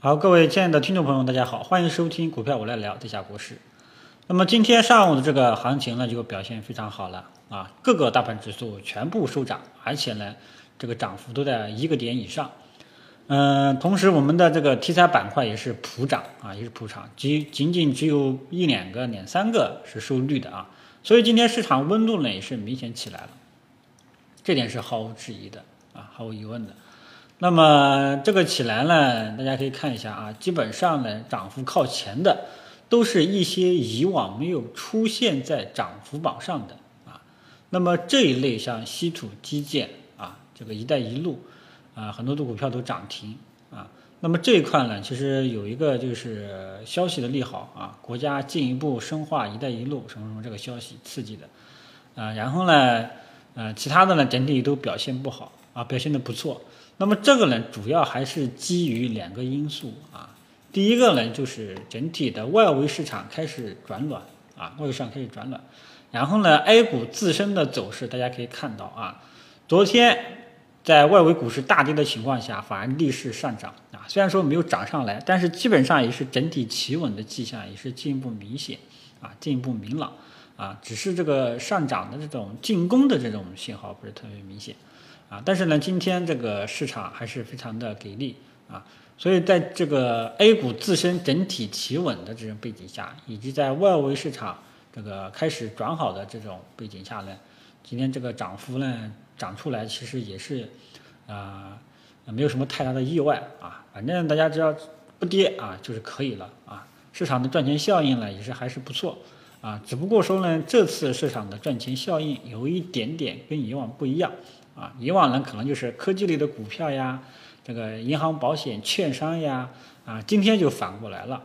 好，各位亲爱的听众朋友，大家好，欢迎收听股票我来聊，这下国事。那么今天上午的这个行情呢，就表现非常好了啊，各个大盘指数全部收涨，而且呢，这个涨幅都在一个点以上。嗯，同时我们的这个题材板块也是普涨啊，也是普涨，仅仅仅只有一两个、两三个是收绿的啊。所以今天市场温度呢也是明显起来了，这点是毫无质疑的啊，毫无疑问的。那么这个起来呢，大家可以看一下啊，基本上呢涨幅靠前的，都是一些以往没有出现在涨幅榜上的啊。那么这一类像稀土基建啊，这个“一带一路”啊，很多的股票都涨停啊。那么这一块呢，其实有一个就是消息的利好啊，国家进一步深化“一带一路”什么什么这个消息刺激的啊。然后呢，呃，其他的呢整体都表现不好啊，表现的不错。那么这个呢，主要还是基于两个因素啊。第一个呢，就是整体的外围市场开始转暖啊，外围市场开始转暖。然后呢，A 股自身的走势，大家可以看到啊，昨天在外围股市大跌的情况下，反而逆势上涨啊。虽然说没有涨上来，但是基本上也是整体企稳的迹象，也是进一步明显啊，进一步明朗啊。只是这个上涨的这种进攻的这种信号不是特别明显。啊，但是呢，今天这个市场还是非常的给力啊，所以在这个 A 股自身整体企稳的这种背景下，以及在外围市场这个开始转好的这种背景下呢，今天这个涨幅呢涨出来，其实也是啊，没有什么太大的意外啊，反正大家只要不跌啊，就是可以了啊，市场的赚钱效应呢也是还是不错啊，只不过说呢，这次市场的赚钱效应有一点点跟以往不一样。啊，以往呢可能就是科技类的股票呀，这个银行、保险、券商呀，啊，今天就反过来了，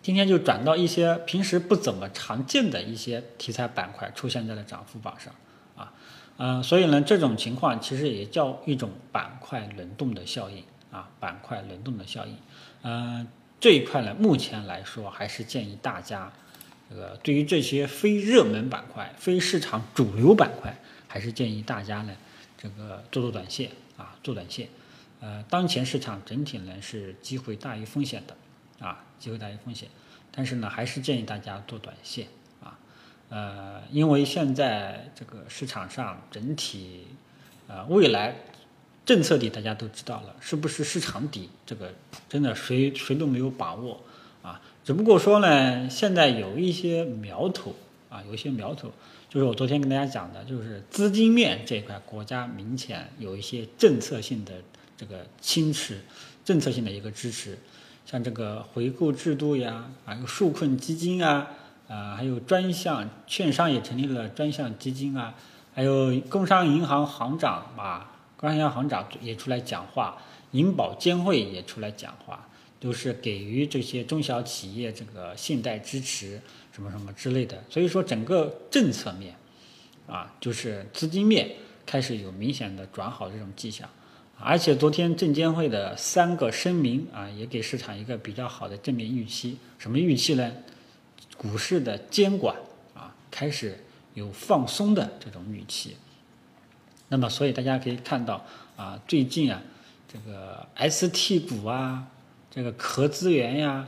今天就转到一些平时不怎么常见的一些题材板块出现在了涨幅榜上，啊，嗯，所以呢，这种情况其实也叫一种板块轮动的效应啊，板块轮动的效应，嗯，这一块呢，目前来说还是建议大家，这个对于这些非热门板块、非市场主流板块，还是建议大家呢。这个做做短线啊，做短线，呃，当前市场整体呢是机会大于风险的，啊，机会大于风险，但是呢，还是建议大家做短线啊，呃，因为现在这个市场上整体，呃，未来政策底大家都知道了，是不是市场底这个真的谁谁都没有把握，只不过说呢，现在有一些苗头啊，有一些苗头。就是我昨天跟大家讲的，就是资金面这一块，国家明显有一些政策性的这个侵持，政策性的一个支持，像这个回购制度呀，还有纾困基金啊，啊，还有专项券商也成立了专项基金啊，还有工商银行行长啊，工商银行行长也出来讲话，银保监会也出来讲话，都是给予这些中小企业这个信贷支持。什么什么之类的，所以说整个政策面，啊，就是资金面开始有明显的转好这种迹象，而且昨天证监会的三个声明啊，也给市场一个比较好的正面预期。什么预期呢？股市的监管啊，开始有放松的这种预期。那么，所以大家可以看到啊，最近啊，这个 ST 股啊，这个壳资源呀，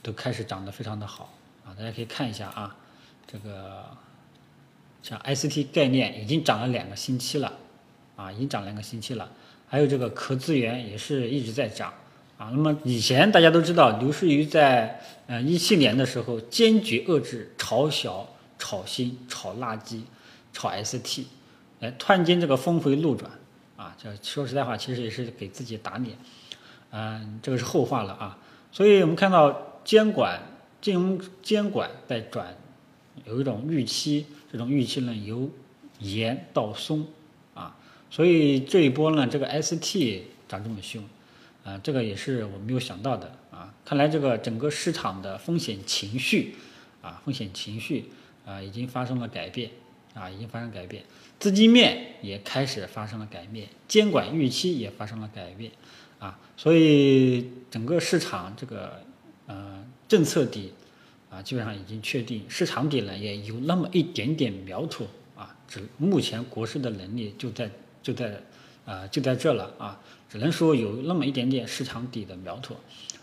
都开始涨得非常的好啊。大家可以看一下啊，这个像 ICT 概念已经涨了两个星期了，啊，已经涨两个星期了。还有这个壳资源也是一直在涨，啊，那么以前大家都知道，刘士余在呃一七年的时候坚决遏制炒小、炒新、炒垃圾、炒 ST，哎，突然间这个峰回路转，啊，这说实在话，其实也是给自己打脸，嗯，这个是后话了啊。所以我们看到监管。金融监管在转，有一种预期，这种预期呢由严到松啊，所以这一波呢，这个 ST 涨这么凶，啊，这个也是我没有想到的啊。看来这个整个市场的风险情绪啊，风险情绪啊，已经发生了改变啊，已经发生改变，资金面也开始发生了改变，监管预期也发生了改变啊，所以整个市场这个呃。政策底啊，基本上已经确定，市场底呢也有那么一点点苗头啊。只目前国市的能力就在就在啊就在这了啊。只能说有那么一点点市场底的苗头，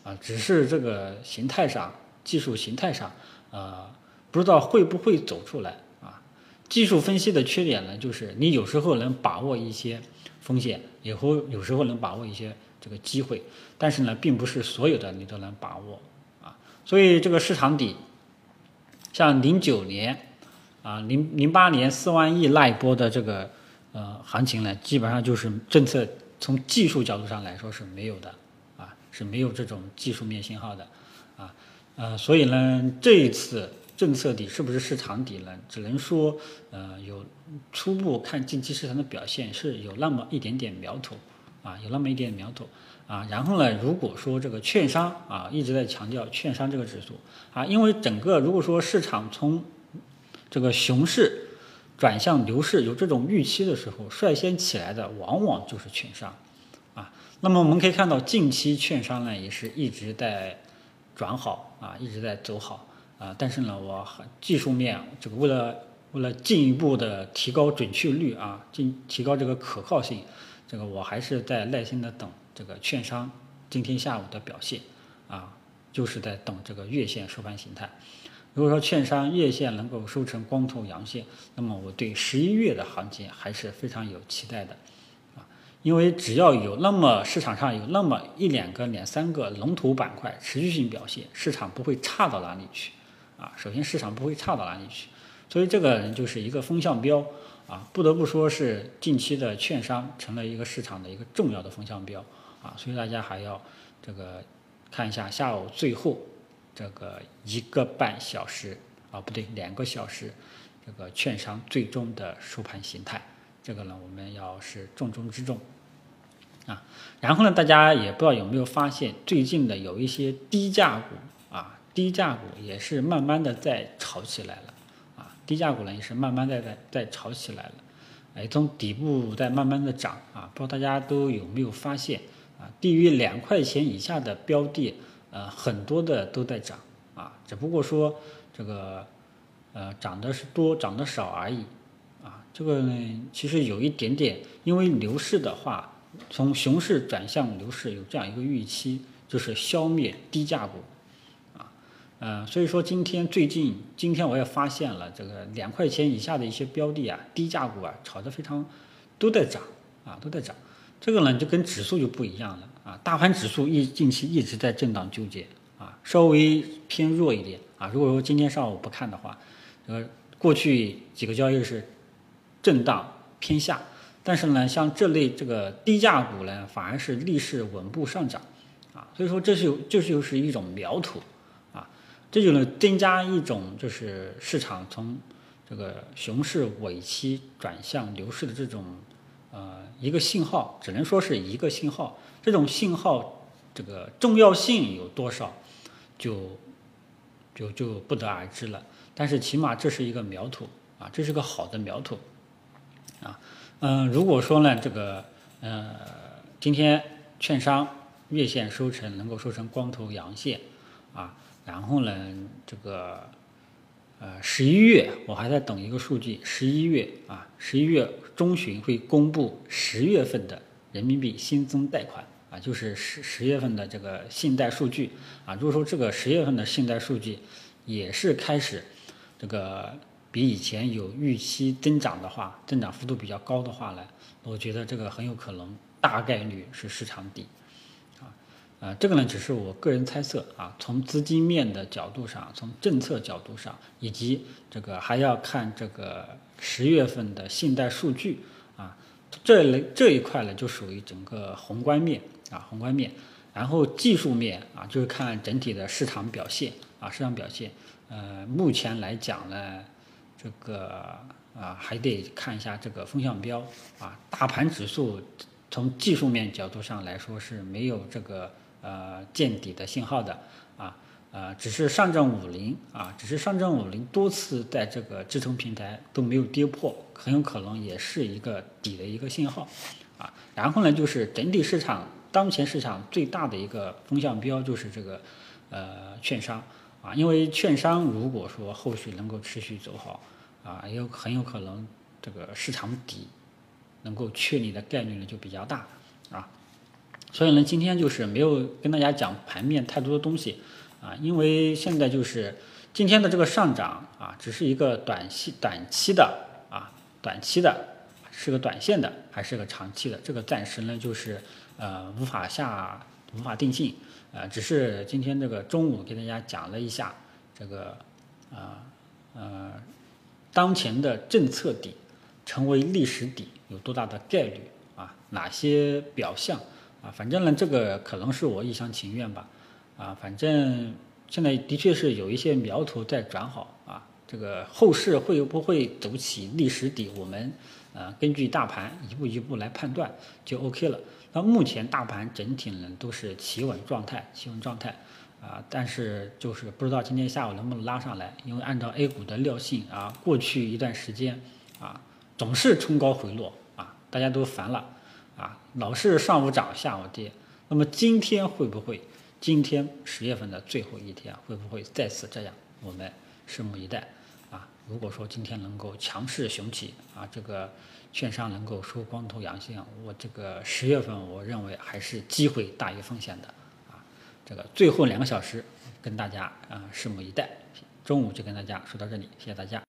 啊，只是这个形态上、技术形态上，呃，不知道会不会走出来啊。技术分析的缺点呢，就是你有时候能把握一些风险，以后有时候能把握一些这个机会，但是呢，并不是所有的你都能把握啊。所以这个市场底，像零九年啊、零零八年四万亿那一波的这个呃行情呢，基本上就是政策。从技术角度上来说是没有的，啊，是没有这种技术面信号的，啊，呃，所以呢，这一次政策底是不是市场底呢？只能说，呃，有初步看近期市场的表现是有那么一点点苗头，啊，有那么一点苗头，啊，然后呢，如果说这个券商啊一直在强调券商这个指数，啊，因为整个如果说市场从这个熊市。转向牛市有这种预期的时候，率先起来的往往就是券商，啊，那么我们可以看到近期券商呢也是一直在转好啊，一直在走好啊，但是呢，我技术面这个为了为了进一步的提高准确率啊，进提高这个可靠性，这个我还是在耐心的等这个券商今天下午的表现啊，就是在等这个月线收盘形态。如果说券商月线能够收成光头阳线，那么我对十一月的行情还是非常有期待的，啊，因为只要有那么市场上有那么一两个、两三个龙头板块持续性表现，市场不会差到哪里去，啊，首先市场不会差到哪里去，所以这个就是一个风向标，啊，不得不说是近期的券商成了一个市场的一个重要的风向标，啊，所以大家还要这个看一下下午最后。这个一个半小时啊，不对，两个小时，这个券商最终的收盘形态，这个呢，我们要是重中之重啊。然后呢，大家也不知道有没有发现，最近的有一些低价股啊，低价股也是慢慢的在炒起来了，低价股呢也是慢慢在在在炒起来了，哎，从底部在慢慢的涨啊，不知道大家都有没有发现啊，低于两块钱以下的标的。呃，很多的都在涨啊，只不过说这个呃涨的是多，涨的少而已啊。这个呢，其实有一点点，因为牛市的话，从熊市转向牛市有这样一个预期，就是消灭低价股。呃，所以说今天最近，今天我也发现了这个两块钱以下的一些标的啊，低价股啊，炒得非常都在涨啊，都在涨。这个呢，就跟指数就不一样了。啊，大盘指数一近期一直在震荡纠结啊，稍微偏弱一点啊。如果说今天上午不看的话，呃，过去几个交易日是震荡偏下，但是呢，像这类这个低价股呢，反而是逆势稳步上涨啊。所以说，这是有，这就是一种苗头，这就能增加一种就是市场从这个熊市尾期转向牛市的这种呃一个信号，只能说是一个信号。这种信号，这个重要性有多少，就就就不得而知了。但是起码这是一个苗头啊，这是个好的苗头啊。嗯，如果说呢，这个呃，今天券商月线收成能够收成光头阳线啊，然后呢，这个呃十一月我还在等一个数据，十一月啊，十一月中旬会公布十月份的人民币新增贷款。啊，就是十十月份的这个信贷数据啊，如果说这个十月份的信贷数据也是开始这个比以前有预期增长的话，增长幅度比较高的话呢，我觉得这个很有可能大概率是市场底，呃，这个呢只是我个人猜测啊，从资金面的角度上，从政策角度上，以及这个还要看这个十月份的信贷数据啊，这类这一块呢就属于整个宏观面。啊，宏观面，然后技术面啊，就是看整体的市场表现啊，市场表现。呃，目前来讲呢，这个啊还得看一下这个风向标啊。大盘指数从技术面角度上来说是没有这个呃见底的信号的啊，呃，只是上证五零啊，只是上证五零多次在这个支撑平台都没有跌破，很有可能也是一个底的一个信号啊。然后呢，就是整体市场。当前市场最大的一个风向标就是这个，呃，券商啊，因为券商如果说后续能够持续走好，啊，有很有可能这个市场底能够确立的概率呢就比较大，啊，所以呢，今天就是没有跟大家讲盘面太多的东西啊，因为现在就是今天的这个上涨啊，只是一个短期短期的啊，短期的是个短线的还是个长期的，这个暂时呢就是呃无法下无法定性，呃，只是今天这个中午给大家讲了一下这个啊呃当前的政策底成为历史底有多大的概率啊，哪些表象？啊，反正呢，这个可能是我一厢情愿吧，啊，反正现在的确是有一些苗头在转好啊，这个后市会不会走起历史底，我们呃根据大盘一步一步来判断就 OK 了。那目前大盘整体呢都是企稳状态，企稳状态啊，但是就是不知道今天下午能不能拉上来，因为按照 A 股的料性啊，过去一段时间啊总是冲高回落啊，大家都烦了。啊，老是上午涨下午跌，那么今天会不会？今天十月份的最后一天会不会再次这样？我们拭目以待。啊，如果说今天能够强势雄起，啊，这个券商能够收光头阳线，我这个十月份我认为还是机会大于风险的。啊，这个最后两个小时跟大家啊拭目以待。中午就跟大家说到这里，谢谢大家。